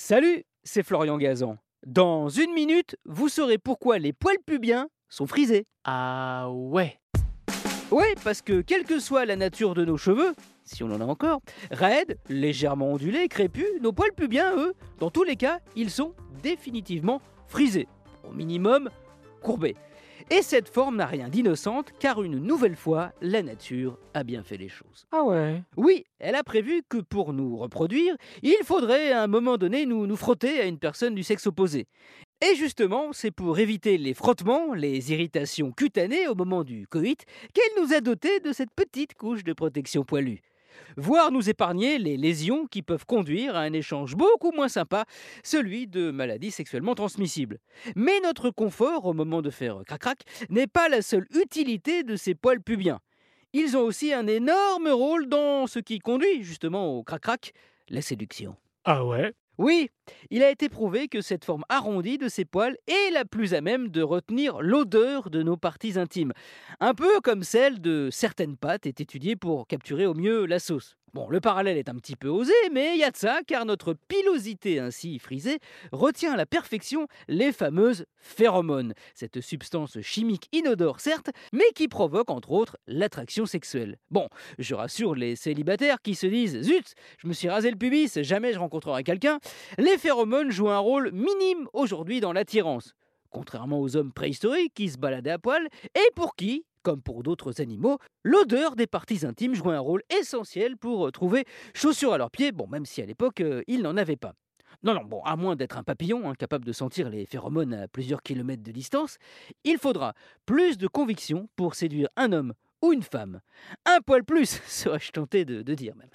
Salut, c'est Florian Gazan. Dans une minute, vous saurez pourquoi les poils pubiens sont frisés. Ah ouais. Ouais, parce que quelle que soit la nature de nos cheveux, si on en a encore, raides, légèrement ondulés, crépus, nos poils pubiens, eux, dans tous les cas, ils sont définitivement frisés. Au minimum, courbés. Et cette forme n'a rien d'innocente, car une nouvelle fois, la nature a bien fait les choses. Ah ouais. Oui, elle a prévu que pour nous reproduire, il faudrait à un moment donné nous, nous frotter à une personne du sexe opposé. Et justement, c'est pour éviter les frottements, les irritations cutanées au moment du coït, qu'elle nous a doté de cette petite couche de protection poilue voire nous épargner les lésions qui peuvent conduire à un échange beaucoup moins sympa, celui de maladies sexuellement transmissibles. Mais notre confort au moment de faire crac-crac n'est pas la seule utilité de ces poils pubiens. Ils ont aussi un énorme rôle dans ce qui conduit justement au crac-crac, la séduction. Ah ouais? Oui, il a été prouvé que cette forme arrondie de ces poils est la plus à même de retenir l'odeur de nos parties intimes. Un peu comme celle de certaines pâtes est étudiée pour capturer au mieux la sauce. Bon, le parallèle est un petit peu osé, mais il y a de ça, car notre pilosité ainsi frisée retient à la perfection les fameuses phéromones, cette substance chimique inodore certes, mais qui provoque entre autres l'attraction sexuelle. Bon, je rassure les célibataires qui se disent Zut, je me suis rasé le pubis, jamais je rencontrerai quelqu'un. Les phéromones jouent un rôle minime aujourd'hui dans l'attirance contrairement aux hommes préhistoriques qui se baladaient à poil, et pour qui, comme pour d'autres animaux, l'odeur des parties intimes jouait un rôle essentiel pour euh, trouver chaussures à leurs pieds, bon, même si à l'époque, euh, ils n'en avaient pas. Non, non, bon, à moins d'être un papillon, incapable de sentir les phéromones à plusieurs kilomètres de distance, il faudra plus de conviction pour séduire un homme ou une femme. Un poil plus, serais-je tenté de dire même.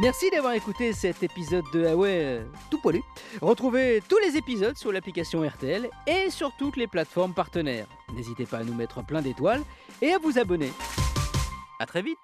Merci d'avoir écouté cet épisode de Ah tout poilu. Retrouvez tous les épisodes sur l'application RTL et sur toutes les plateformes partenaires. N'hésitez pas à nous mettre plein d'étoiles et à vous abonner. A très vite